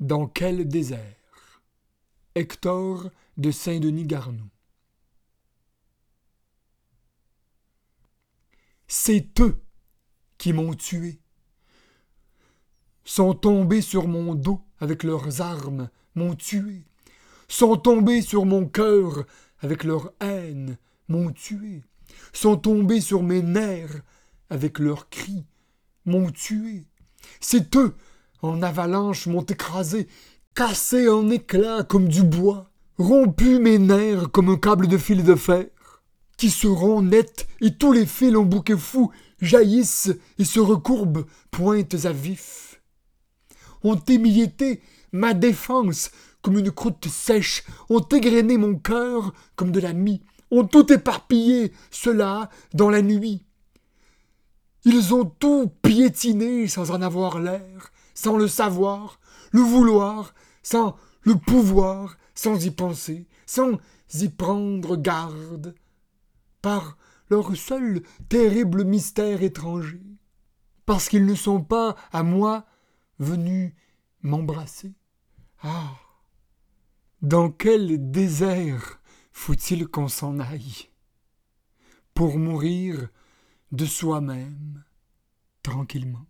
Dans quel désert. Hector de Saint-Denis Garnou. C'est eux qui m'ont tué, sont tombés sur mon dos avec leurs armes, m'ont tué, sont tombés sur mon cœur avec leur haine, m'ont tué, sont tombés sur mes nerfs avec leurs cris, m'ont tué. C'est eux, en avalanche, m'ont écrasé, cassé en éclats comme du bois, rompu mes nerfs comme un câble de fil de fer, qui seront nets et tous les fils en bouquet fou jaillissent et se recourbent, pointes à vif. Ont émietté ma défense comme une croûte sèche, ont égrené mon cœur comme de la mie, ont tout éparpillé, cela, dans la nuit. Ils ont tout piétiné sans en avoir l'air, sans le savoir, le vouloir, sans le pouvoir, sans y penser, sans y prendre garde, par leur seul terrible mystère étranger, parce qu'ils ne sont pas à moi venus m'embrasser. Ah. Dans quel désert faut-il qu'on s'en aille pour mourir de soi-même tranquillement?